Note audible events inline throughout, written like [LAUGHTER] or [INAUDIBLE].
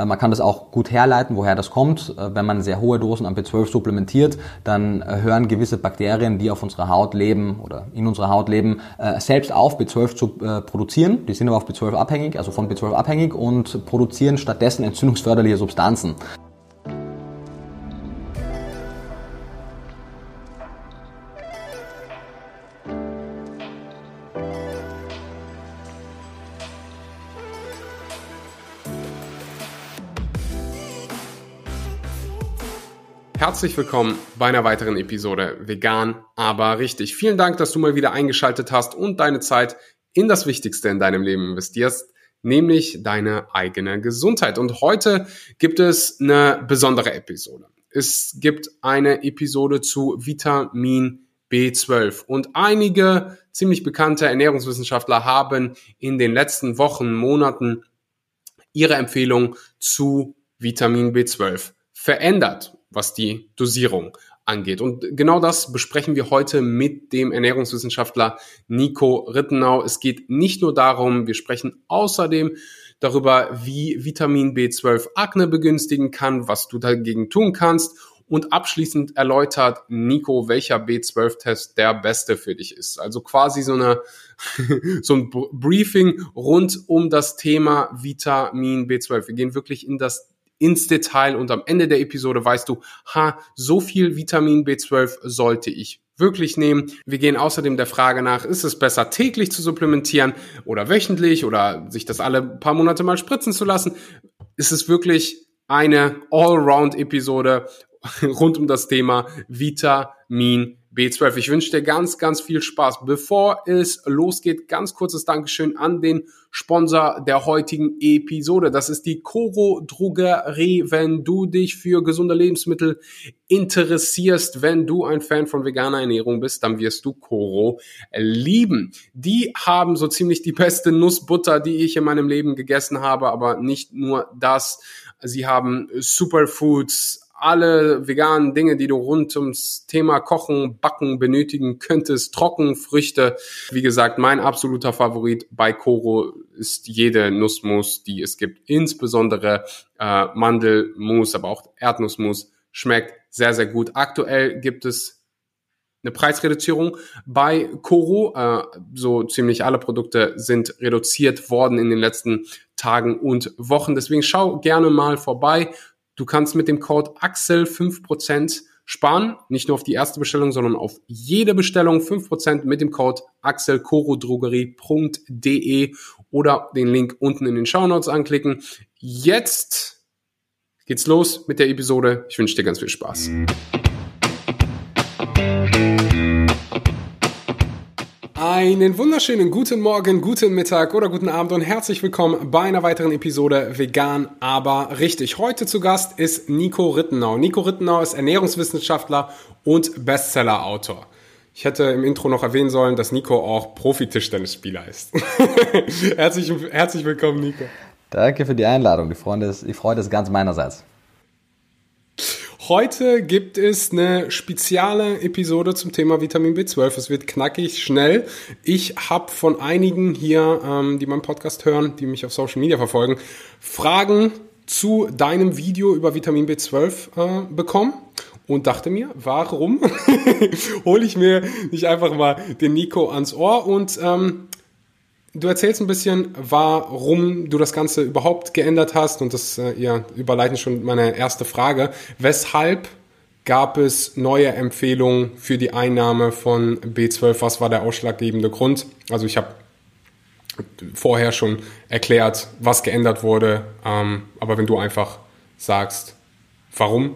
Äh, man kann das auch gut herleiten, woher das kommt. Äh, wenn man sehr hohe Dosen an B12 supplementiert, dann äh, hören gewisse Bakterien, die auf unserer Haut leben oder in unserer Haut leben, selbst auf B12 zu produzieren. Die sind aber auf B12 abhängig, also von B12 abhängig und produzieren stattdessen entzündungsförderliche Substanzen. Herzlich willkommen bei einer weiteren Episode Vegan, aber richtig. Vielen Dank, dass du mal wieder eingeschaltet hast und deine Zeit in das Wichtigste in deinem Leben investierst, nämlich deine eigene Gesundheit. Und heute gibt es eine besondere Episode. Es gibt eine Episode zu Vitamin B12 und einige ziemlich bekannte Ernährungswissenschaftler haben in den letzten Wochen, Monaten ihre Empfehlung zu Vitamin B12 verändert was die Dosierung angeht. Und genau das besprechen wir heute mit dem Ernährungswissenschaftler Nico Rittenau. Es geht nicht nur darum, wir sprechen außerdem darüber, wie Vitamin B12 Akne begünstigen kann, was du dagegen tun kannst. Und abschließend erläutert Nico, welcher B12-Test der beste für dich ist. Also quasi so eine, [LAUGHS] so ein Briefing rund um das Thema Vitamin B12. Wir gehen wirklich in das ins Detail und am Ende der Episode weißt du, ha, so viel Vitamin B12 sollte ich wirklich nehmen. Wir gehen außerdem der Frage nach, ist es besser täglich zu supplementieren oder wöchentlich oder sich das alle paar Monate mal spritzen zu lassen? Ist es wirklich eine Allround-Episode [LAUGHS] rund um das Thema Vitamin B12. Ich wünsche dir ganz, ganz viel Spaß. Bevor es losgeht, ganz kurzes Dankeschön an den Sponsor der heutigen Episode. Das ist die Coro Drogerie. Wenn du dich für gesunde Lebensmittel interessierst, wenn du ein Fan von veganer Ernährung bist, dann wirst du Coro lieben. Die haben so ziemlich die beste Nussbutter, die ich in meinem Leben gegessen habe, aber nicht nur das. Sie haben Superfoods, alle veganen Dinge, die du rund ums Thema Kochen, Backen benötigen könntest, Trockenfrüchte. Wie gesagt, mein absoluter Favorit bei Koro ist jede Nussmus, die es gibt. Insbesondere äh, Mandelmus, aber auch Erdnussmus schmeckt sehr, sehr gut. Aktuell gibt es eine Preisreduzierung bei Koro. Äh, so ziemlich alle Produkte sind reduziert worden in den letzten Tagen und Wochen. Deswegen schau gerne mal vorbei. Du kannst mit dem Code Axel 5% sparen, nicht nur auf die erste Bestellung, sondern auf jede Bestellung 5% mit dem Code axelkorodrogerie.de oder den Link unten in den Show Notes anklicken. Jetzt geht's los mit der Episode. Ich wünsche dir ganz viel Spaß. Einen wunderschönen guten Morgen, guten Mittag oder guten Abend und herzlich willkommen bei einer weiteren Episode Vegan, aber richtig. Heute zu Gast ist Nico Rittenau. Nico Rittenau ist Ernährungswissenschaftler und Bestseller-Autor. Ich hätte im Intro noch erwähnen sollen, dass Nico auch Profi-Tischtennisspieler ist. [LAUGHS] herzlich, herzlich willkommen, Nico. Danke für die Einladung. Die Freude ist, die Freude ist ganz meinerseits. Heute gibt es eine spezielle Episode zum Thema Vitamin B12. Es wird knackig, schnell. Ich habe von einigen hier, ähm, die meinen Podcast hören, die mich auf Social Media verfolgen, Fragen zu deinem Video über Vitamin B12 äh, bekommen und dachte mir, warum [LAUGHS] hole ich mir nicht einfach mal den Nico ans Ohr und ähm, Du erzählst ein bisschen, warum du das Ganze überhaupt geändert hast und das äh, ja, überleiten schon meine erste Frage. Weshalb gab es neue Empfehlungen für die Einnahme von B12? Was war der ausschlaggebende Grund? Also ich habe vorher schon erklärt, was geändert wurde, ähm, aber wenn du einfach sagst, warum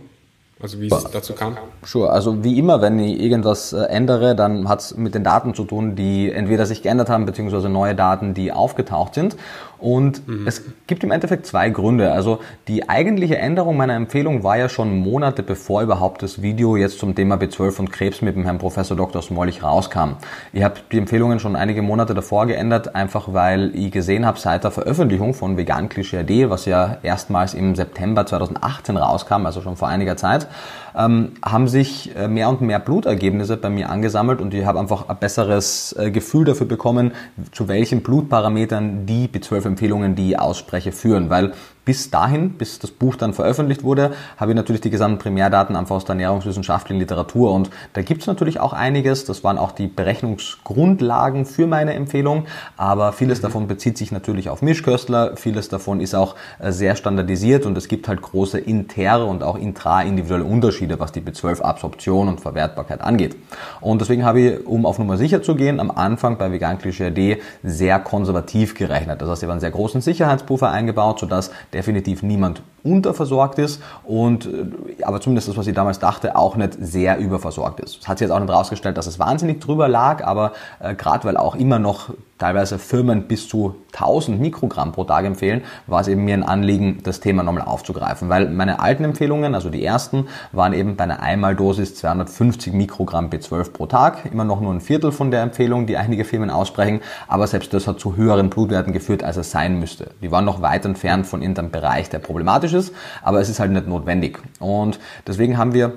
also wie es dazu kam? Sure, also wie immer, wenn ich irgendwas äh, ändere, dann hat es mit den Daten zu tun, die entweder sich geändert haben, beziehungsweise neue Daten, die aufgetaucht sind. Und mhm. es gibt im Endeffekt zwei Gründe. Also die eigentliche Änderung meiner Empfehlung war ja schon Monate bevor überhaupt das Video jetzt zum Thema B12 und Krebs mit dem Herrn Professor Dr. Smolich rauskam. Ich habe die Empfehlungen schon einige Monate davor geändert, einfach weil ich gesehen habe, seit der Veröffentlichung von Vegan Klischee was ja erstmals im September 2018 rauskam, also schon vor einiger Zeit, ähm, haben sich äh, mehr und mehr Blutergebnisse bei mir angesammelt und ich habe einfach ein besseres äh, Gefühl dafür bekommen, zu welchen Blutparametern die B12-Empfehlungen, die ich ausspreche, führen. Weil bis dahin, bis das Buch dann veröffentlicht wurde, habe ich natürlich die gesamten Primärdaten einfach aus der ernährungswissenschaftlichen Literatur und da gibt es natürlich auch einiges. Das waren auch die Berechnungsgrundlagen für meine Empfehlung, aber vieles mhm. davon bezieht sich natürlich auf Mischköstler, vieles davon ist auch äh, sehr standardisiert und es gibt halt große intere und auch intra-individuelle Unterschiede, was die B12-Absorption und Verwertbarkeit angeht. Und deswegen habe ich, um auf Nummer sicher zu gehen, am Anfang bei Vegan Klischee AD sehr konservativ gerechnet. Das heißt, ich habe einen sehr großen Sicherheitspuffer eingebaut, sodass definitiv niemand unterversorgt ist und äh, aber zumindest das, was ich damals dachte, auch nicht sehr überversorgt ist. Es hat sich jetzt auch nicht rausgestellt, dass es wahnsinnig drüber lag, aber äh, gerade weil auch immer noch teilweise Firmen bis zu 1000 Mikrogramm pro Tag empfehlen, war es eben mir ein Anliegen, das Thema nochmal aufzugreifen, weil meine alten Empfehlungen, also die ersten, waren eben bei einer Einmaldosis 250 Mikrogramm B12 pro Tag, immer noch nur ein Viertel von der Empfehlung, die einige Firmen aussprechen, aber selbst das hat zu höheren Blutwerten geführt, als es sein müsste. Die waren noch weit entfernt von irgendeinem Bereich, der problematisch ist, aber es ist halt nicht notwendig. Und deswegen haben wir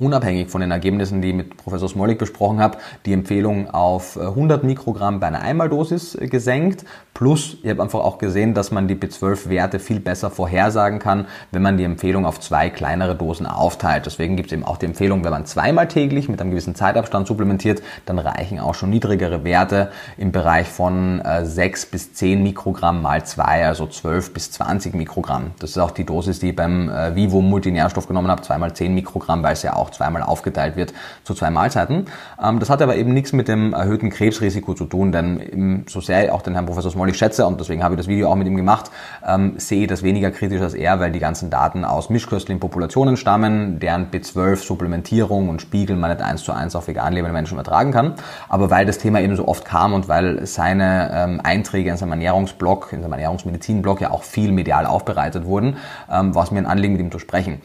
unabhängig von den Ergebnissen, die ich mit Professor Smolik besprochen habe, die Empfehlung auf 100 Mikrogramm bei einer Einmaldosis gesenkt. Plus, ich habe einfach auch gesehen, dass man die B12-Werte viel besser vorhersagen kann, wenn man die Empfehlung auf zwei kleinere Dosen aufteilt. Deswegen gibt es eben auch die Empfehlung, wenn man zweimal täglich mit einem gewissen Zeitabstand supplementiert, dann reichen auch schon niedrigere Werte im Bereich von 6 bis 10 Mikrogramm mal 2, also 12 bis 20 Mikrogramm. Das ist auch die Dosis, die ich beim äh, Vivo Multinährstoff genommen habe, zweimal 10 Mikrogramm, weil es ja auch auch zweimal aufgeteilt wird zu zwei Mahlzeiten. Ähm, das hat aber eben nichts mit dem erhöhten Krebsrisiko zu tun, denn so sehr ich auch den Herrn Professor Smolly schätze und deswegen habe ich das Video auch mit ihm gemacht, ähm, sehe ich das weniger kritisch als er, weil die ganzen Daten aus mischköstlichen Populationen stammen, deren B12-Supplementierung und Spiegel man nicht eins zu eins auf vegan lebende Menschen übertragen kann. Aber weil das Thema eben so oft kam und weil seine ähm, Einträge in seinem Ernährungsblog, in seinem Ernährungsmedizinblog ja auch viel medial aufbereitet wurden, war es mir ein Anliegen, mit ihm zu sprechen.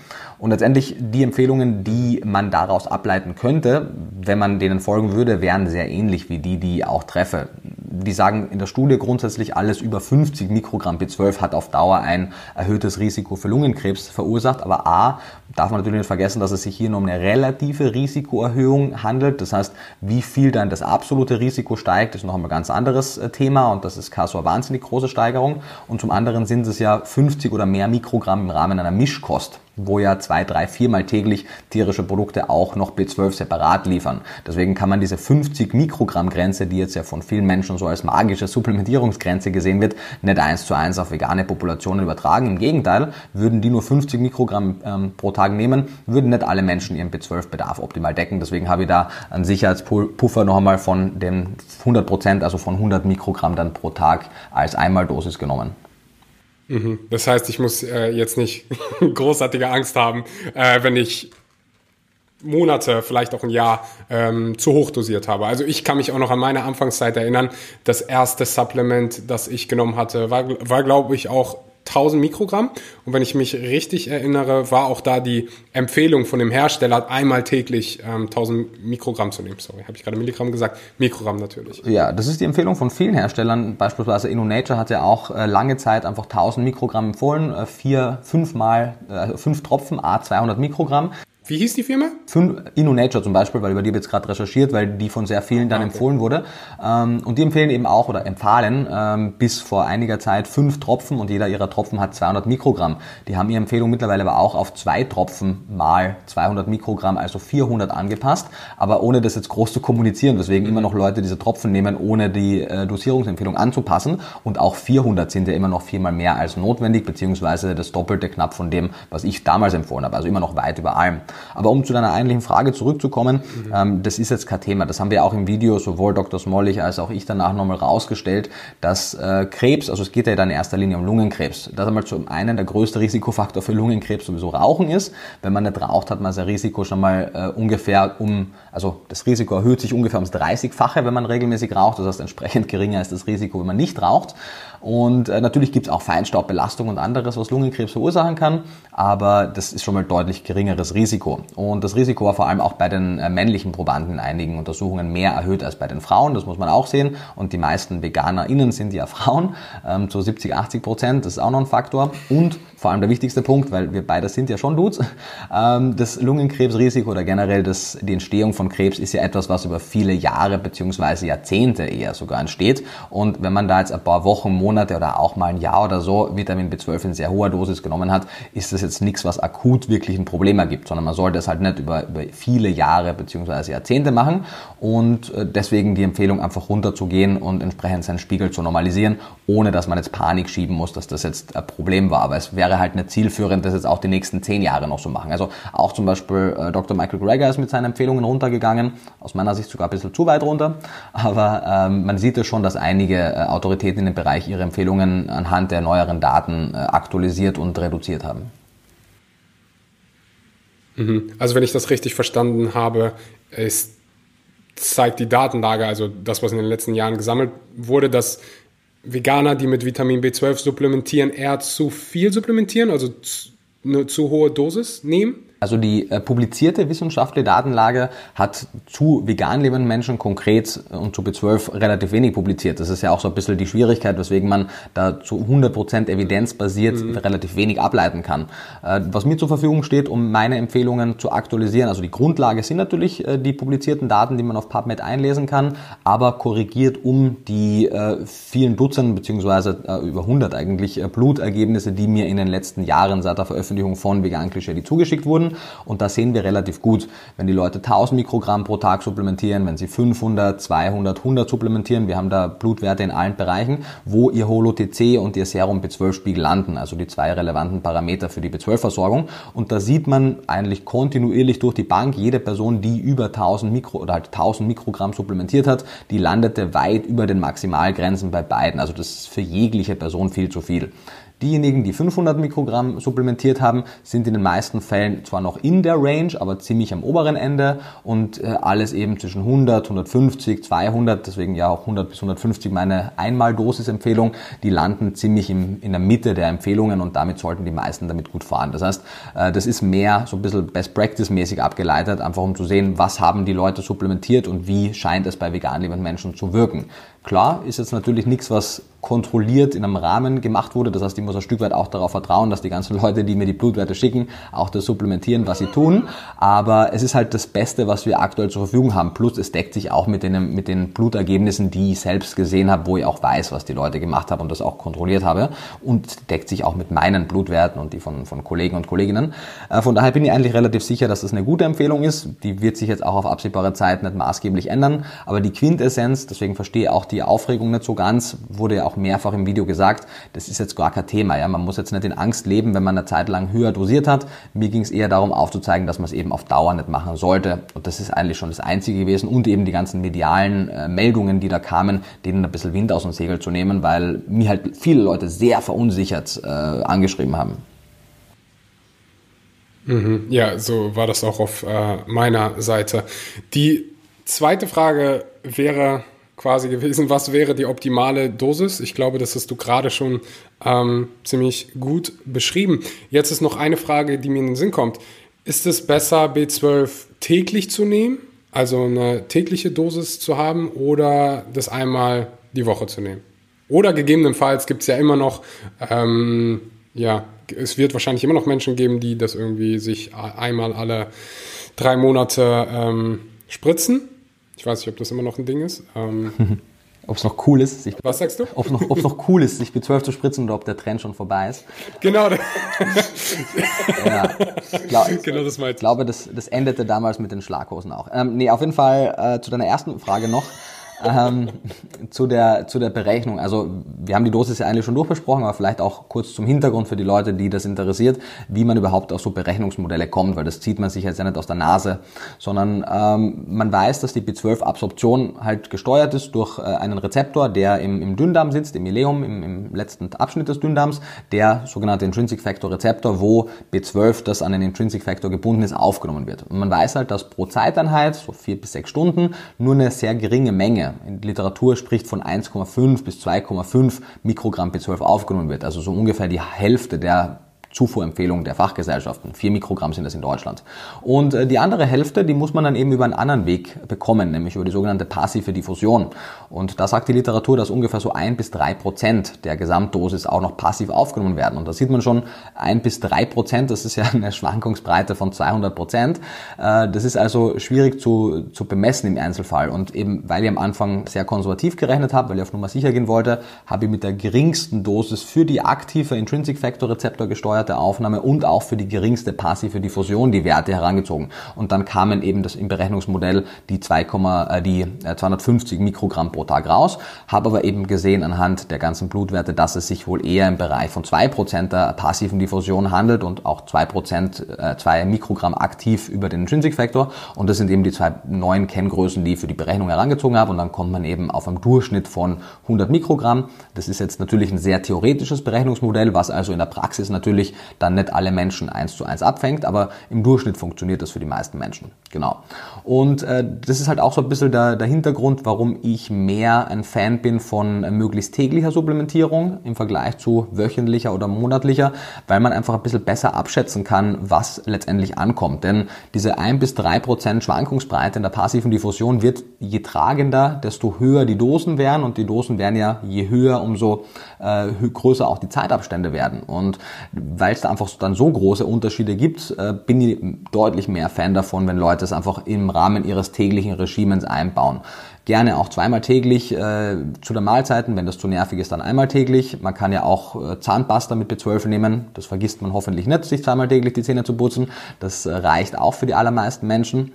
Und letztendlich die Empfehlungen, die man daraus ableiten könnte, wenn man denen folgen würde, wären sehr ähnlich wie die, die ich auch treffe. Die sagen in der Studie grundsätzlich, alles über 50 Mikrogramm B12 hat auf Dauer ein erhöhtes Risiko für Lungenkrebs verursacht. Aber A, darf man natürlich nicht vergessen, dass es sich hier nur um eine relative Risikoerhöhung handelt. Das heißt, wie viel dann das absolute Risiko steigt, ist noch ein ganz anderes äh, Thema und das ist keine wahnsinnig große Steigerung. Und zum anderen sind es ja 50 oder mehr Mikrogramm im Rahmen einer Mischkost wo ja zwei, drei, viermal täglich tierische Produkte auch noch B12 separat liefern. Deswegen kann man diese 50 Mikrogramm Grenze, die jetzt ja von vielen Menschen so als magische Supplementierungsgrenze gesehen wird, nicht eins zu eins auf vegane Populationen übertragen. Im Gegenteil, würden die nur 50 Mikrogramm ähm, pro Tag nehmen, würden nicht alle Menschen ihren B12-Bedarf optimal decken. Deswegen habe ich da einen Sicherheitspuffer noch einmal von den 100 Prozent, also von 100 Mikrogramm dann pro Tag als Einmaldosis genommen. Mhm. Das heißt, ich muss äh, jetzt nicht [LAUGHS] großartige Angst haben, äh, wenn ich Monate, vielleicht auch ein Jahr ähm, zu hoch dosiert habe. Also ich kann mich auch noch an meine Anfangszeit erinnern. Das erste Supplement, das ich genommen hatte, war, war glaube ich, auch 1000 Mikrogramm. Und wenn ich mich richtig erinnere, war auch da die Empfehlung von dem Hersteller, einmal täglich ähm, 1000 Mikrogramm zu nehmen. Sorry, habe ich gerade Milligramm gesagt? Mikrogramm natürlich. Ja, das ist die Empfehlung von vielen Herstellern. Beispielsweise InnoNature hat ja auch äh, lange Zeit einfach 1000 Mikrogramm empfohlen. Äh, vier, fünfmal, äh, fünf Tropfen, a 200 Mikrogramm. Wie hieß die Firma? InnoNature zum Beispiel, weil über die habe jetzt gerade recherchiert, weil die von sehr vielen dann ah, okay. empfohlen wurde. Ähm, und die empfehlen eben auch oder empfahlen ähm, bis vor einiger Zeit fünf Tropfen und jeder ihrer Tropfen hat 200 Mikrogramm. Die haben ihre Empfehlung mittlerweile aber auch auf zwei Tropfen mal 200 Mikrogramm, also 400 angepasst, aber ohne das jetzt groß zu kommunizieren. Deswegen immer noch Leute diese Tropfen nehmen, ohne die äh, Dosierungsempfehlung anzupassen. Und auch 400 sind ja immer noch viermal mehr als notwendig, beziehungsweise das Doppelte knapp von dem, was ich damals empfohlen habe. Also immer noch weit über allem. Aber um zu deiner eigentlichen Frage zurückzukommen, mhm. ähm, das ist jetzt kein Thema. Das haben wir auch im Video, sowohl Dr. Smollig als auch ich danach nochmal rausgestellt, dass äh, Krebs, also es geht ja dann in erster Linie um Lungenkrebs, dass einmal zum einen der größte Risikofaktor für Lungenkrebs sowieso Rauchen ist. Wenn man nicht raucht, hat man sein Risiko schon mal äh, ungefähr um, also das Risiko erhöht sich ungefähr ums 30-fache, wenn man regelmäßig raucht. Das heißt, entsprechend geringer ist das Risiko, wenn man nicht raucht. Und äh, natürlich gibt es auch Feinstaubbelastung und anderes, was Lungenkrebs verursachen kann, aber das ist schon mal deutlich geringeres Risiko. Und das Risiko war vor allem auch bei den äh, männlichen Probanden in einigen Untersuchungen mehr erhöht als bei den Frauen, das muss man auch sehen. Und die meisten VeganerInnen sind ja Frauen, ähm, zu 70, 80 Prozent, das ist auch noch ein Faktor. Und vor allem der wichtigste Punkt, weil wir beide sind ja schon Dudes, [LAUGHS] ähm, das Lungenkrebsrisiko oder generell das, die Entstehung von Krebs ist ja etwas, was über viele Jahre beziehungsweise Jahrzehnte eher sogar entsteht. Und wenn man da jetzt ein paar Wochen, Monate Monate oder auch mal ein Jahr oder so Vitamin B12 in sehr hoher Dosis genommen hat, ist das jetzt nichts, was akut wirklich ein Problem ergibt, sondern man sollte es halt nicht über, über viele Jahre bzw. Jahrzehnte machen und äh, deswegen die Empfehlung einfach runterzugehen und entsprechend seinen Spiegel zu normalisieren, ohne dass man jetzt Panik schieben muss, dass das jetzt ein Problem war. Aber es wäre halt nicht zielführend, das jetzt auch die nächsten zehn Jahre noch so machen. Also auch zum Beispiel äh, Dr. Michael Greger ist mit seinen Empfehlungen runtergegangen, aus meiner Sicht sogar ein bisschen zu weit runter, aber ähm, man sieht es schon, dass einige äh, Autoritäten in dem Bereich ihre Empfehlungen anhand der neueren Daten äh, aktualisiert und reduziert haben. Mhm. Also wenn ich das richtig verstanden habe, ist, zeigt die Datenlage, also das, was in den letzten Jahren gesammelt wurde, dass Veganer, die mit Vitamin B12 supplementieren, eher zu viel supplementieren, also eine zu hohe Dosis nehmen also die äh, publizierte wissenschaftliche Datenlage hat zu vegan lebenden Menschen konkret äh, und zu B12 relativ wenig publiziert. Das ist ja auch so ein bisschen die Schwierigkeit, weswegen man da zu 100% evidenzbasiert mhm. relativ wenig ableiten kann. Äh, was mir zur Verfügung steht, um meine Empfehlungen zu aktualisieren, also die Grundlage sind natürlich äh, die publizierten Daten, die man auf PubMed einlesen kann, aber korrigiert um die äh, vielen Dutzend beziehungsweise äh, über 100 eigentlich Blutergebnisse, die mir in den letzten Jahren seit der Veröffentlichung von Vegan Klischee zugeschickt wurden. Und da sehen wir relativ gut, wenn die Leute 1000 Mikrogramm pro Tag supplementieren, wenn sie 500, 200, 100 supplementieren, wir haben da Blutwerte in allen Bereichen, wo ihr Holo-TC und ihr Serum B12-Spiegel landen, also die zwei relevanten Parameter für die B12-Versorgung. Und da sieht man eigentlich kontinuierlich durch die Bank, jede Person, die über 1000 Mikro oder halt 1000 Mikrogramm supplementiert hat, die landete weit über den Maximalgrenzen bei beiden. Also das ist für jegliche Person viel zu viel. Diejenigen, die 500 Mikrogramm supplementiert haben, sind in den meisten Fällen zwar noch in der Range, aber ziemlich am oberen Ende und äh, alles eben zwischen 100, 150, 200, deswegen ja auch 100 bis 150 meine Einmaldosis-Empfehlung, die landen ziemlich im, in der Mitte der Empfehlungen und damit sollten die meisten damit gut fahren. Das heißt, äh, das ist mehr so ein bisschen Best-Practice-mäßig abgeleitet, einfach um zu sehen, was haben die Leute supplementiert und wie scheint es bei vegan lebenden Menschen zu wirken. Klar, ist jetzt natürlich nichts, was kontrolliert in einem Rahmen gemacht wurde. Das heißt, ich muss ein Stück weit auch darauf vertrauen, dass die ganzen [LAUGHS] Leute, die mir die Blutwerte schicken, auch das supplementieren, was sie tun. Aber es ist halt das Beste, was wir aktuell zur Verfügung haben. Plus es deckt sich auch mit den, mit den Blutergebnissen, die ich selbst gesehen habe, wo ich auch weiß, was die Leute gemacht haben und das auch kontrolliert habe. Und deckt sich auch mit meinen Blutwerten und die von, von Kollegen und Kolleginnen. Äh, von daher bin ich eigentlich relativ sicher, dass das eine gute Empfehlung ist. Die wird sich jetzt auch auf absehbare Zeit nicht maßgeblich ändern. Aber die Quintessenz, deswegen verstehe auch die die Aufregung nicht so ganz, wurde ja auch mehrfach im Video gesagt, das ist jetzt gar kein Thema. Ja? Man muss jetzt nicht in Angst leben, wenn man eine Zeit lang höher dosiert hat. Mir ging es eher darum aufzuzeigen, dass man es eben auf Dauer nicht machen sollte. Und das ist eigentlich schon das Einzige gewesen. Und eben die ganzen medialen äh, Meldungen, die da kamen, denen ein bisschen Wind aus dem Segel zu nehmen, weil mir halt viele Leute sehr verunsichert äh, angeschrieben haben. Mhm. Ja, so war das auch auf äh, meiner Seite. Die zweite Frage wäre, quasi gewesen, was wäre die optimale Dosis? Ich glaube, das hast du gerade schon ähm, ziemlich gut beschrieben. Jetzt ist noch eine Frage, die mir in den Sinn kommt. Ist es besser, B12 täglich zu nehmen, also eine tägliche Dosis zu haben, oder das einmal die Woche zu nehmen? Oder gegebenenfalls gibt es ja immer noch, ähm, ja, es wird wahrscheinlich immer noch Menschen geben, die das irgendwie sich einmal alle drei Monate ähm, spritzen. Ich weiß nicht, ob das immer noch ein Ding ist. Ähm, [LAUGHS] ob es noch cool ist, sich Was sagst du? Ob es noch, noch cool ist, sich B12 zu spritzen oder ob der Trend schon vorbei ist. Genau. [LAUGHS] ja, glaub, genau das meinst Ich glaube, das, das endete damals mit den Schlaghosen auch. Ähm, nee, auf jeden Fall äh, zu deiner ersten Frage noch ähm, zu, der, zu der Berechnung. Also wir haben die Dosis ja eigentlich schon durchbesprochen, aber vielleicht auch kurz zum Hintergrund für die Leute, die das interessiert, wie man überhaupt auf so Berechnungsmodelle kommt, weil das zieht man sich jetzt ja nicht aus der Nase, sondern ähm, man weiß, dass die B12-Absorption halt gesteuert ist durch äh, einen Rezeptor, der im, im Dünndarm sitzt, im Ileum, im, im letzten Abschnitt des Dünndarms, der sogenannte Intrinsic Factor Rezeptor, wo B12, das an den Intrinsic Factor gebunden ist, aufgenommen wird. Und man weiß halt, dass pro Zeiteinheit, so vier bis sechs Stunden, nur eine sehr geringe Menge Menge. In der Literatur spricht von 1,5 bis 2,5 Mikrogramm B12 aufgenommen wird. Also so ungefähr die Hälfte der Zufuhrempfehlung der Fachgesellschaften. Vier Mikrogramm sind das in Deutschland. Und äh, die andere Hälfte, die muss man dann eben über einen anderen Weg bekommen, nämlich über die sogenannte passive Diffusion. Und da sagt die Literatur, dass ungefähr so ein bis drei Prozent der Gesamtdosis auch noch passiv aufgenommen werden. Und da sieht man schon, ein bis drei Prozent, das ist ja eine Schwankungsbreite von 200 Prozent. Äh, das ist also schwierig zu, zu bemessen im Einzelfall. Und eben, weil ich am Anfang sehr konservativ gerechnet habe, weil ich auf Nummer sicher gehen wollte, habe ich mit der geringsten Dosis für die aktive Intrinsic Factor Rezeptor gesteuerte Aufnahme und auch für die geringste passive Diffusion die Werte herangezogen. Und dann kamen eben das im Berechnungsmodell die 2, äh, die 250 äh, Mikrogramm pro Tag raus, habe aber eben gesehen anhand der ganzen Blutwerte, dass es sich wohl eher im Bereich von 2% der passiven Diffusion handelt und auch 2%, äh, 2 Mikrogramm aktiv über den Intrinsic Factor. Und das sind eben die zwei neuen Kenngrößen, die ich für die Berechnung herangezogen habe. Und dann kommt man eben auf einen Durchschnitt von 100 Mikrogramm. Das ist jetzt natürlich ein sehr theoretisches Berechnungsmodell, was also in der Praxis natürlich dann nicht alle Menschen eins zu eins abfängt, aber im Durchschnitt funktioniert das für die meisten Menschen. Genau. Und äh, das ist halt auch so ein bisschen der, der Hintergrund, warum ich mehr ein Fan bin von äh, möglichst täglicher Supplementierung im Vergleich zu wöchentlicher oder monatlicher, weil man einfach ein bisschen besser abschätzen kann, was letztendlich ankommt. Denn diese ein bis drei Prozent Schwankungsbreite in der passiven Diffusion wird je tragender, desto höher die Dosen werden und die Dosen werden ja je höher, umso äh, größer auch die Zeitabstände werden. Und weil es da einfach dann so große Unterschiede gibt, äh, bin ich deutlich mehr Fan davon, wenn Leute es einfach im Rahmen ihres täglichen Regimens einbauen. Gerne auch zweimal täglich äh, zu den Mahlzeiten, wenn das zu nervig ist, dann einmal täglich. Man kann ja auch äh, Zahnpasta mit B12 nehmen. Das vergisst man hoffentlich nicht, sich zweimal täglich die Zähne zu putzen. Das äh, reicht auch für die allermeisten Menschen.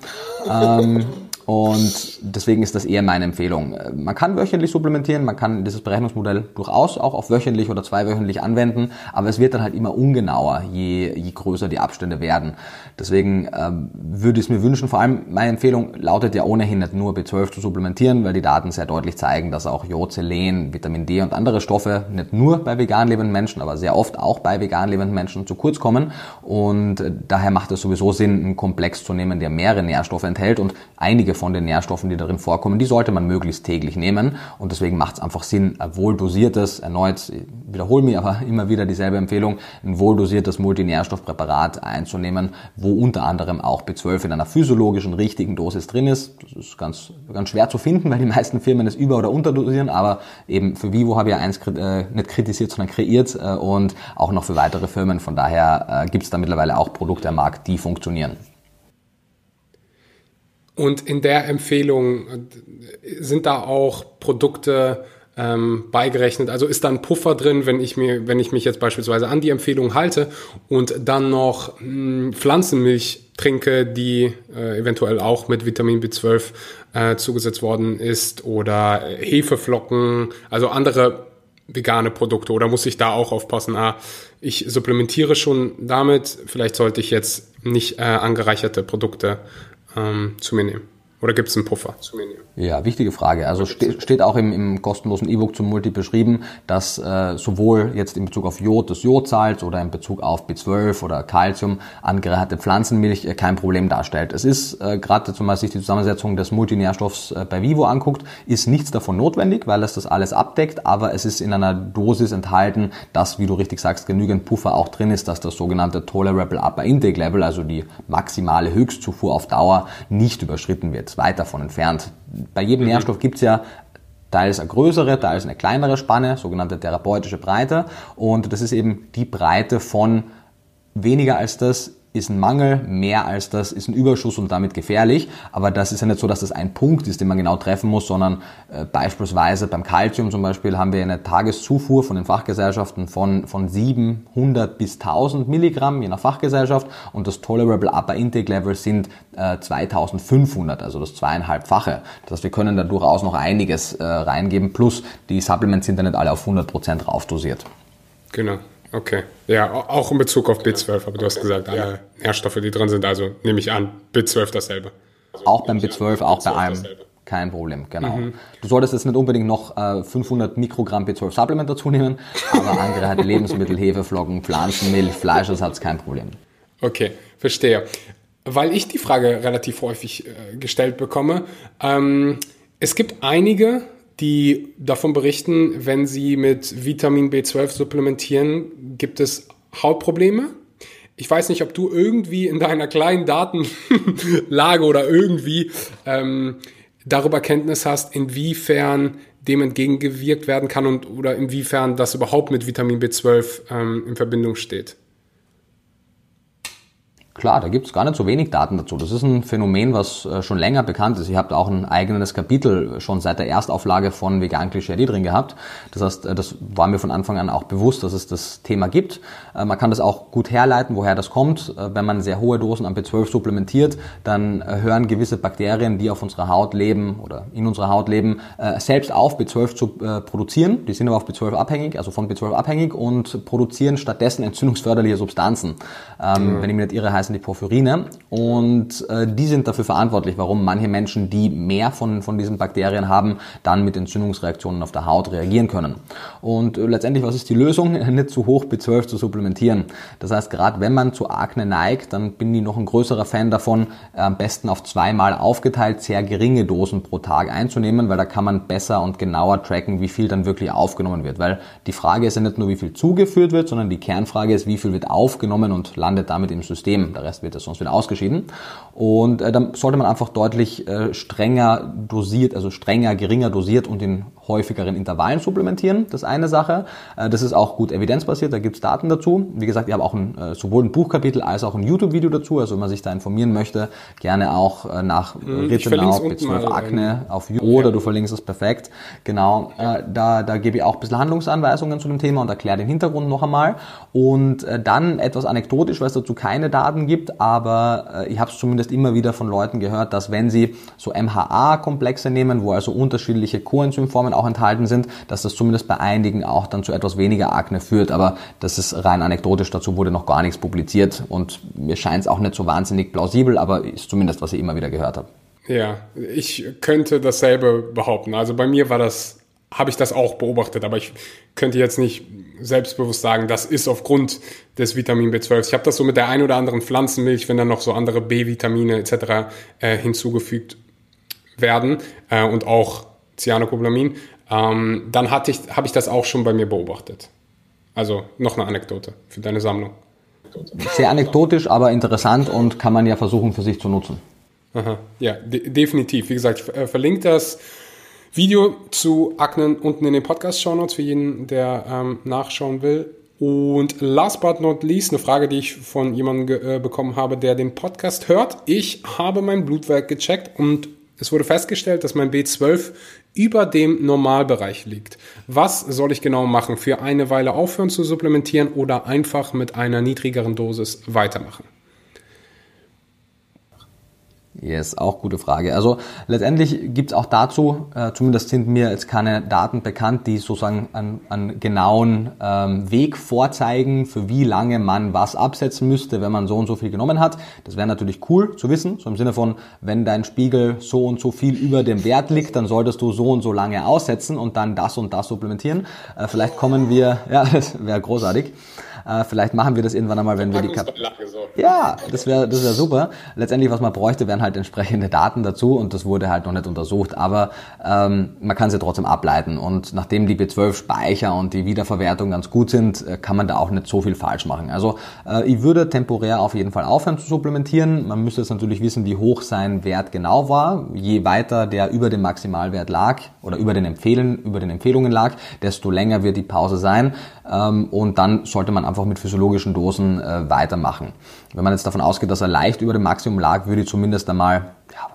Ähm, und deswegen ist das eher meine Empfehlung. Man kann wöchentlich supplementieren, man kann dieses Berechnungsmodell durchaus auch auf wöchentlich oder zweiwöchentlich anwenden, aber es wird dann halt immer ungenauer, je, je größer die Abstände werden. Deswegen ähm, würde ich es mir wünschen, vor allem meine Empfehlung lautet ja ohnehin nicht nur B12 zu supplementieren, weil die Daten sehr deutlich zeigen, dass auch Jod, Selen, Vitamin D und andere Stoffe nicht nur bei vegan lebenden Menschen, aber sehr oft auch bei vegan lebenden Menschen zu kurz kommen. Und äh, daher macht es sowieso Sinn, einen Komplex zu nehmen, der mehrere Nährstoffe enthält und einige von den Nährstoffen, die darin vorkommen, die sollte man möglichst täglich nehmen. Und deswegen macht es einfach Sinn, ein wohldosiertes, erneut, ich wiederhole mich aber [LAUGHS] immer wieder dieselbe Empfehlung, ein wohldosiertes Multinährstoffpräparat einzunehmen, wo unter anderem auch B12 in einer physiologischen, richtigen Dosis drin ist. Das ist ganz, ganz schwer zu finden, weil die meisten Firmen es über- oder unterdosieren, aber eben für Vivo habe ich ja eins äh, nicht kritisiert, sondern kreiert äh, und auch noch für weitere Firmen. Von daher äh, gibt es da mittlerweile auch Produkte am Markt, die funktionieren. Und in der Empfehlung sind da auch Produkte ähm, beigerechnet. Also ist da ein Puffer drin, wenn ich mir, wenn ich mich jetzt beispielsweise an die Empfehlung halte und dann noch mh, hm, Pflanzenmilch trinke, die äh, eventuell auch mit Vitamin B12 äh, zugesetzt worden ist oder Hefeflocken, also andere vegane Produkte oder muss ich da auch aufpassen? Ah, ich supplementiere schon damit, vielleicht sollte ich jetzt nicht äh, angereicherte Produkte ähm, zu mir nehmen. Oder gibt es einen Puffer zu mir nehmen? Ja, wichtige Frage. Also ste steht auch im, im kostenlosen E-Book zum Multi beschrieben, dass äh, sowohl jetzt in Bezug auf Jod das Jodsalz oder in Bezug auf B12 oder Calcium angereicherte Pflanzenmilch äh, kein Problem darstellt. Es ist äh, gerade, wenn man sich die Zusammensetzung des Multinährstoffs äh, bei Vivo anguckt, ist nichts davon notwendig, weil es das alles abdeckt, aber es ist in einer Dosis enthalten, dass, wie du richtig sagst, genügend Puffer auch drin ist, dass das sogenannte Tolerable Upper Intake Level, also die maximale Höchstzufuhr auf Dauer, nicht überschritten wird. Weit davon entfernt bei jedem mhm. Nährstoff gibt es ja teils eine größere, teils eine kleinere Spanne, sogenannte therapeutische Breite. Und das ist eben die Breite von weniger als das ist ein Mangel, mehr als das ist ein Überschuss und damit gefährlich. Aber das ist ja nicht so, dass das ein Punkt ist, den man genau treffen muss, sondern äh, beispielsweise beim Calcium zum Beispiel haben wir eine Tageszufuhr von den Fachgesellschaften von, von 700 bis 1000 Milligramm, je nach Fachgesellschaft. Und das Tolerable Upper Intake Level sind äh, 2500, also das zweieinhalbfache. Das heißt, wir können da durchaus noch einiges äh, reingeben. Plus die Supplements sind ja nicht alle auf 100 Prozent raufdosiert. Genau. Okay. Ja, auch in Bezug auf B12, aber du hast gesagt, alle ja. Nährstoffe, die drin sind, also nehme ich an, B12 dasselbe. Also auch beim B12, auch bei allem. Kein Problem, genau. Mhm. Du solltest jetzt nicht unbedingt noch äh, 500 Mikrogramm B12 Supplement dazu nehmen, aber angereicherte Lebensmittel, [LAUGHS] Hefeflocken, Pflanzenmilch, Fleischersatz, kein Problem. Okay, verstehe. Weil ich die Frage relativ häufig äh, gestellt bekomme, ähm, es gibt einige die davon berichten, wenn sie mit Vitamin B12 supplementieren, gibt es Hautprobleme. Ich weiß nicht, ob du irgendwie in deiner kleinen Datenlage [LAUGHS] oder irgendwie ähm, darüber Kenntnis hast, inwiefern dem entgegengewirkt werden kann und oder inwiefern das überhaupt mit Vitamin B12 ähm, in Verbindung steht. Klar, da gibt es gar nicht so wenig Daten dazu. Das ist ein Phänomen, was äh, schon länger bekannt ist. Ich habe da auch ein eigenes Kapitel schon seit der Erstauflage von Vegan Klischee drin gehabt. Das heißt, äh, das war mir von Anfang an auch bewusst, dass es das Thema gibt. Äh, man kann das auch gut herleiten, woher das kommt. Wenn man sehr hohe Dosen an B12 supplementiert, dann hören gewisse Bakterien, die auf unserer Haut leben oder in unserer Haut leben, selbst auf B12 zu produzieren. Die sind aber auf B12 abhängig, also von B12 abhängig und produzieren stattdessen entzündungsförderliche Substanzen. Mhm. Wenn ich mir nicht irre, heißen heißen die Porphyrine und äh, die sind dafür verantwortlich, warum manche Menschen, die mehr von, von diesen Bakterien haben, dann mit Entzündungsreaktionen auf der Haut reagieren können. Und äh, letztendlich, was ist die Lösung? [LAUGHS] Nicht zu hoch B12 zu supplementieren. Das heißt, gerade wenn man zu Akne neigt, dann bin ich noch ein größerer Fan davon, äh, am besten auf zweimal aufgeteilt sehr geringe Dosen pro Tag einzunehmen, weil da kann man besser und genauer tracken, wie viel dann wirklich aufgenommen wird. Weil die Frage ist ja nicht nur, wie viel zugeführt wird, sondern die Kernfrage ist, wie viel wird aufgenommen und landet damit im System der Rest wird ja sonst wieder ausgeschieden. Und äh, dann sollte man einfach deutlich äh, strenger dosiert, also strenger, geringer dosiert und in häufigeren Intervallen supplementieren. Das ist eine Sache. Äh, das ist auch gut evidenzbasiert, da gibt es Daten dazu. Wie gesagt, ich habe auch ein, äh, sowohl ein Buchkapitel als auch ein YouTube-Video dazu. Also wenn man sich da informieren möchte, gerne auch äh, nach hm, Rittenau, B12 Akne auf YouTube oder du verlinkst es perfekt. Genau, äh, da, da gebe ich auch ein bisschen Handlungsanweisungen zu dem Thema und erkläre den Hintergrund noch einmal. Und äh, dann etwas anekdotisch, weil es dazu keine Daten gibt, aber äh, ich habe es zumindest immer wieder von Leuten gehört, dass wenn sie so MHA-Komplexe nehmen, wo also unterschiedliche Coenzymformen auch enthalten sind, dass das zumindest bei einigen auch dann zu etwas weniger Akne führt. Aber das ist rein anekdotisch, dazu wurde noch gar nichts publiziert und mir scheint es auch nicht so wahnsinnig plausibel, aber ist zumindest, was ich immer wieder gehört habe. Ja, ich könnte dasselbe behaupten. Also bei mir war das habe ich das auch beobachtet, aber ich könnte jetzt nicht selbstbewusst sagen, das ist aufgrund des Vitamin B12. Ich habe das so mit der ein oder anderen Pflanzenmilch, wenn dann noch so andere B-Vitamine etc. Äh, hinzugefügt werden äh, und auch Cyanocobalamin, ähm, dann hatte ich, habe ich das auch schon bei mir beobachtet. Also noch eine Anekdote für deine Sammlung. Sehr anekdotisch, aber interessant und kann man ja versuchen für sich zu nutzen. Aha, ja, de definitiv. Wie gesagt, ich äh, verlinke das Video zu Aknen unten in den Podcast-Show Notes für jeden, der ähm, nachschauen will. Und last but not least, eine Frage, die ich von jemandem äh, bekommen habe, der den Podcast hört. Ich habe mein Blutwerk gecheckt und es wurde festgestellt, dass mein B12 über dem Normalbereich liegt. Was soll ich genau machen? Für eine Weile aufhören zu supplementieren oder einfach mit einer niedrigeren Dosis weitermachen? Yes, auch gute Frage. Also letztendlich gibt es auch dazu, äh, zumindest sind mir jetzt keine Daten bekannt, die sozusagen einen, einen genauen ähm, Weg vorzeigen, für wie lange man was absetzen müsste, wenn man so und so viel genommen hat. Das wäre natürlich cool zu wissen, so im Sinne von, wenn dein Spiegel so und so viel über dem Wert liegt, dann solltest du so und so lange aussetzen und dann das und das supplementieren. Äh, vielleicht kommen wir, ja, [LAUGHS] das wäre großartig. Äh, vielleicht machen wir das irgendwann einmal, wenn wir die Kap Ja, das wäre das wär super. Letztendlich, was man bräuchte, wären halt entsprechende Daten dazu und das wurde halt noch nicht untersucht. Aber ähm, man kann sie trotzdem ableiten. Und nachdem die B12-Speicher und die Wiederverwertung ganz gut sind, äh, kann man da auch nicht so viel falsch machen. Also äh, ich würde temporär auf jeden Fall aufhören zu supplementieren. Man müsste jetzt natürlich wissen, wie hoch sein Wert genau war. Je weiter der über dem Maximalwert lag oder über den, Empfehlen, über den Empfehlungen lag, desto länger wird die Pause sein. Ähm, und dann sollte man einfach mit physiologischen Dosen äh, weitermachen. Wenn man jetzt davon ausgeht, dass er leicht über dem Maximum lag, würde ich zumindest einmal ja,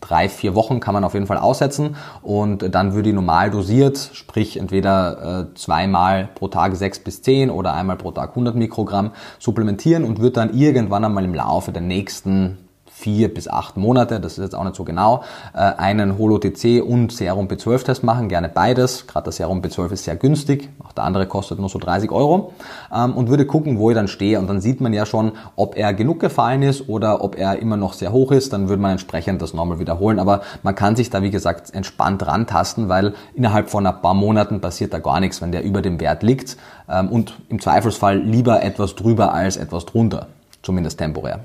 drei, vier Wochen kann man auf jeden Fall aussetzen und dann würde ich normal dosiert, sprich entweder äh, zweimal pro Tag sechs bis zehn oder einmal pro Tag 100 Mikrogramm supplementieren und wird dann irgendwann einmal im Laufe der nächsten vier bis acht Monate, das ist jetzt auch nicht so genau, äh, einen Holo-TC und Serum B12-Test machen, gerne beides. Gerade das Serum B12 ist sehr günstig, auch der andere kostet nur so 30 Euro. Ähm, und würde gucken, wo ich dann stehe. Und dann sieht man ja schon, ob er genug gefallen ist oder ob er immer noch sehr hoch ist, dann würde man entsprechend das nochmal wiederholen, aber man kann sich da wie gesagt entspannt rantasten, weil innerhalb von ein paar Monaten passiert da gar nichts, wenn der über dem Wert liegt. Ähm, und im Zweifelsfall lieber etwas drüber als etwas drunter, zumindest temporär.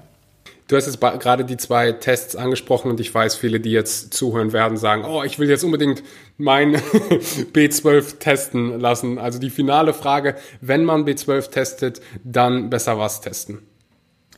Du hast jetzt gerade die zwei Tests angesprochen und ich weiß, viele, die jetzt zuhören werden, sagen, oh, ich will jetzt unbedingt mein [LAUGHS] B12 testen lassen. Also die finale Frage, wenn man B12 testet, dann besser was testen.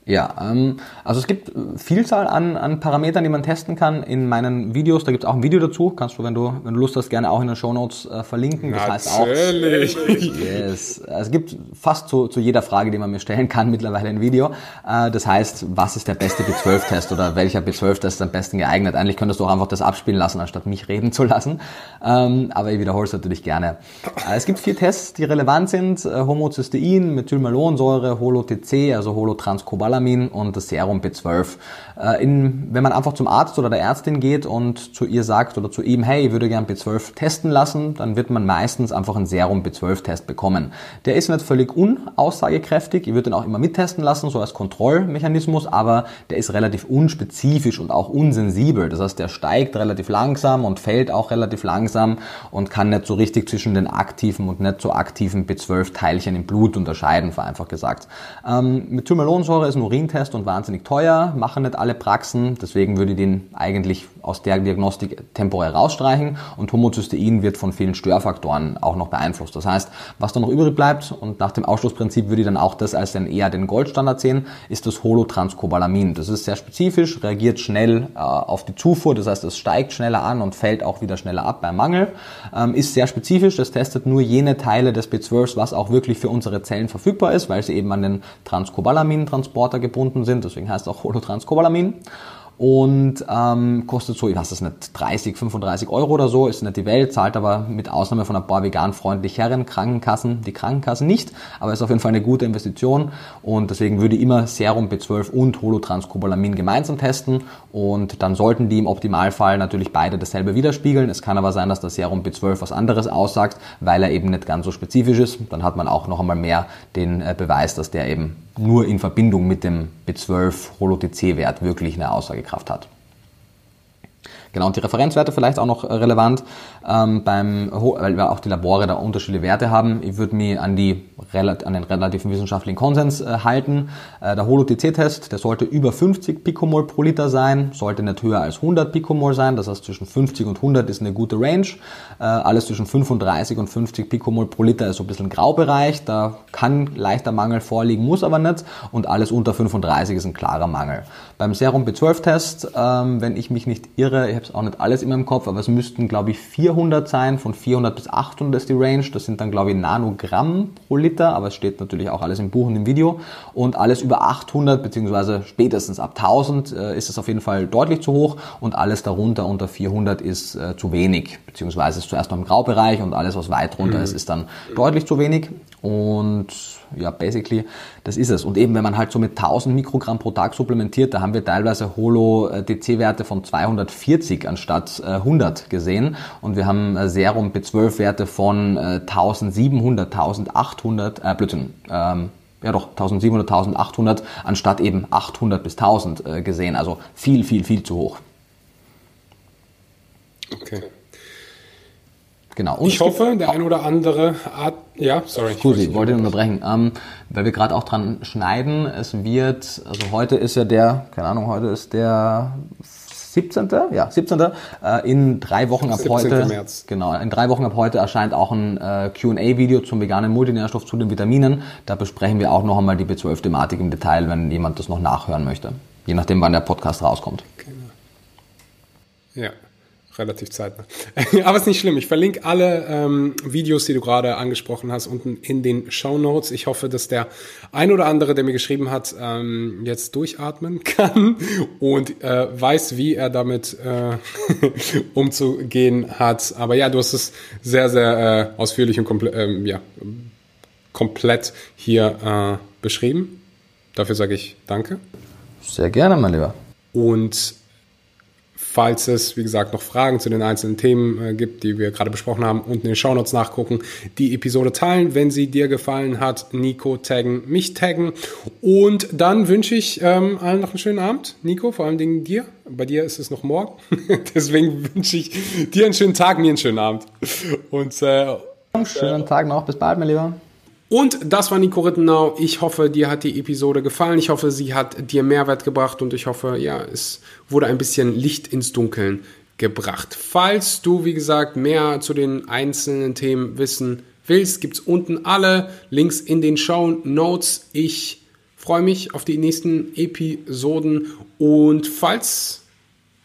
Ja, ähm, also es gibt Vielzahl an, an Parametern, die man testen kann in meinen Videos. Da gibt es auch ein Video dazu. Kannst du, wenn du, wenn du Lust hast, gerne auch in den Show Notes äh, verlinken. Das Natürlich. heißt auch. Yes. Es gibt fast zu, zu jeder Frage, die man mir stellen kann, [LAUGHS] mittlerweile ein Video. Äh, das heißt, was ist der beste B12-Test oder welcher B12-Test ist am besten geeignet? Eigentlich könntest du auch einfach das abspielen lassen, anstatt mich reden zu lassen. Ähm, aber ich wiederhole es natürlich gerne. Äh, es gibt vier Tests, die relevant sind. Äh, Homocystein, Methylmalonsäure, HoloTC, also Holotranscobalamin Scopolamine und das Serum B12. Äh, in, wenn man einfach zum Arzt oder der Ärztin geht und zu ihr sagt oder zu ihm, hey, ich würde gern B12 testen lassen, dann wird man meistens einfach einen Serum B12-Test bekommen. Der ist nicht völlig unaussagekräftig, ich würde den auch immer mittesten lassen, so als Kontrollmechanismus, aber der ist relativ unspezifisch und auch unsensibel. Das heißt, der steigt relativ langsam und fällt auch relativ langsam und kann nicht so richtig zwischen den aktiven und nicht so aktiven B12-Teilchen im Blut unterscheiden, vereinfacht gesagt. Ähm, Methylmalonsäure ist ein Urintest und wahnsinnig teuer, machen nicht alle Praxen, deswegen würde ich den eigentlich aus der Diagnostik temporär rausstreichen und Homozystein wird von vielen Störfaktoren auch noch beeinflusst. Das heißt, was dann noch übrig bleibt und nach dem Ausschlussprinzip würde ich dann auch das als dann eher den Goldstandard sehen, ist das Holotranscobalamin. Das ist sehr spezifisch, reagiert schnell äh, auf die Zufuhr, das heißt, es steigt schneller an und fällt auch wieder schneller ab beim Mangel, ähm, ist sehr spezifisch, das testet nur jene Teile des B12, was auch wirklich für unsere Zellen verfügbar ist, weil sie eben an den Transcobalamin-Transporter gebunden sind, deswegen heißt es auch Holotranscobalamin und ähm, kostet so, ich weiß es nicht, 30, 35 Euro oder so, ist nicht die Welt, zahlt aber mit Ausnahme von ein paar vegan freundlicheren Krankenkassen die Krankenkassen nicht, aber ist auf jeden Fall eine gute Investition und deswegen würde ich immer Serum B12 und Holotranscobalamin gemeinsam testen und dann sollten die im Optimalfall natürlich beide dasselbe widerspiegeln. Es kann aber sein, dass das Serum B12 was anderes aussagt, weil er eben nicht ganz so spezifisch ist. Dann hat man auch noch einmal mehr den äh, Beweis, dass der eben nur in Verbindung mit dem B12 HoloTC-Wert wirklich eine Aussagekraft hat. Genau, und die Referenzwerte vielleicht auch noch äh, relevant, ähm, beim, weil wir auch die Labore da unterschiedliche Werte haben. Ich würde mich an, die, an den relativen wissenschaftlichen Konsens äh, halten. Äh, der Holo-TC-Test, der sollte über 50 Picomol pro Liter sein, sollte nicht höher als 100 Picomol sein, das heißt zwischen 50 und 100 ist eine gute Range. Äh, alles zwischen 35 und 50 Picomol pro Liter ist so ein bisschen Graubereich, da kann leichter Mangel vorliegen, muss aber nicht und alles unter 35 ist ein klarer Mangel. Beim Serum B12-Test, ähm, wenn ich mich nicht irre, habe es auch nicht alles immer im Kopf, aber es müssten glaube ich 400 sein, von 400 bis 800 ist die Range, das sind dann glaube ich Nanogramm pro Liter, aber es steht natürlich auch alles im Buch und im Video. Und alles über 800 beziehungsweise spätestens ab 1000 äh, ist es auf jeden Fall deutlich zu hoch. Und alles darunter unter 400 ist äh, zu wenig, beziehungsweise ist zuerst noch im Graubereich und alles was weit runter mhm. ist, ist dann deutlich zu wenig. Und ja, basically, das ist es. Und eben, wenn man halt so mit 1000 Mikrogramm pro Tag supplementiert, da haben wir teilweise Holo-DC-Werte von 240 anstatt 100 gesehen. Und wir haben äh, Serum B12-Werte von 1700, 1800, äh, Blödsinn, ähm, ja doch, 1700, 1800 anstatt eben 800 bis 1000 äh, gesehen. Also viel, viel, viel zu hoch. Okay. Genau. Und ich hoffe, der ein oder andere Art, ja, sorry. Ich wollte unterbrechen, ähm, weil wir gerade auch dran schneiden. Es wird, also heute ist ja der, keine Ahnung, heute ist der 17. Ja, 17. Äh, in drei Wochen ab 17. heute. März. Genau, in drei Wochen ab heute erscheint auch ein äh, Q&A-Video zum veganen Multinährstoff zu den Vitaminen. Da besprechen wir auch noch einmal die B12-Thematik im Detail, wenn jemand das noch nachhören möchte. Je nachdem, wann der Podcast rauskommt. Genau. Ja relativ zeitnah. [LAUGHS] Aber ist nicht schlimm. Ich verlinke alle ähm, Videos, die du gerade angesprochen hast, unten in den Show Notes. Ich hoffe, dass der ein oder andere, der mir geschrieben hat, ähm, jetzt durchatmen [LAUGHS] kann und äh, weiß, wie er damit äh, [LAUGHS] umzugehen hat. Aber ja, du hast es sehr, sehr äh, ausführlich und komple ähm, ja, komplett hier äh, beschrieben. Dafür sage ich Danke. Sehr gerne, mein Lieber. Und falls es, wie gesagt, noch Fragen zu den einzelnen Themen äh, gibt, die wir gerade besprochen haben, unten in den Shownotes nachgucken, die Episode teilen, wenn sie dir gefallen hat, Nico taggen, mich taggen und dann wünsche ich ähm, allen noch einen schönen Abend. Nico, vor allen Dingen dir. Bei dir ist es noch morgen, [LAUGHS] deswegen wünsche ich dir einen schönen Tag, mir einen schönen Abend. Und äh, schönen Tag noch, bis bald, mein Lieber. Und das war Nico Rittenau. Ich hoffe, dir hat die Episode gefallen. Ich hoffe, sie hat dir Mehrwert gebracht und ich hoffe, ja, es wurde ein bisschen Licht ins Dunkeln gebracht. Falls du, wie gesagt, mehr zu den einzelnen Themen wissen willst, gibt es unten alle Links in den Show Notes. Ich freue mich auf die nächsten Episoden und falls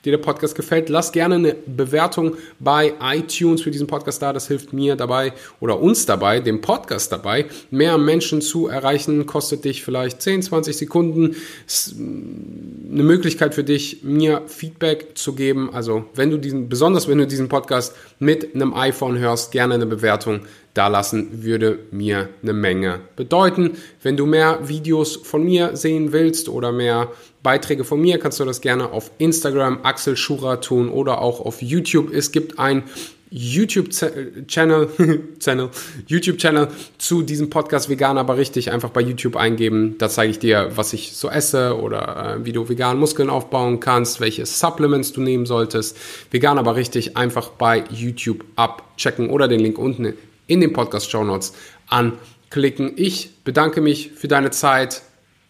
dir der Podcast gefällt, lass gerne eine Bewertung bei iTunes für diesen Podcast da. Das hilft mir dabei oder uns dabei, dem Podcast dabei, mehr Menschen zu erreichen. Kostet dich vielleicht 10, 20 Sekunden. Ist eine Möglichkeit für dich, mir Feedback zu geben. Also wenn du diesen, besonders wenn du diesen Podcast mit einem iPhone hörst, gerne eine Bewertung da lassen, würde mir eine Menge bedeuten. Wenn du mehr Videos von mir sehen willst oder mehr Beiträge von mir, kannst du das gerne auf Instagram Axel Schura tun oder auch auf YouTube. Es gibt ein YouTube-Channel, Channel, [LAUGHS] YouTube-Channel zu diesem Podcast Vegan, aber richtig einfach bei YouTube eingeben. Da zeige ich dir, was ich so esse oder äh, wie du vegan Muskeln aufbauen kannst, welche Supplements du nehmen solltest. Vegan, aber richtig einfach bei YouTube abchecken oder den Link unten in den Podcast-Show Notes anklicken. Ich bedanke mich für deine Zeit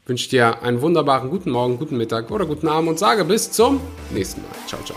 wünsche dir einen wunderbaren guten Morgen, guten Mittag oder guten Abend und sage bis zum nächsten Mal. Ciao, ciao.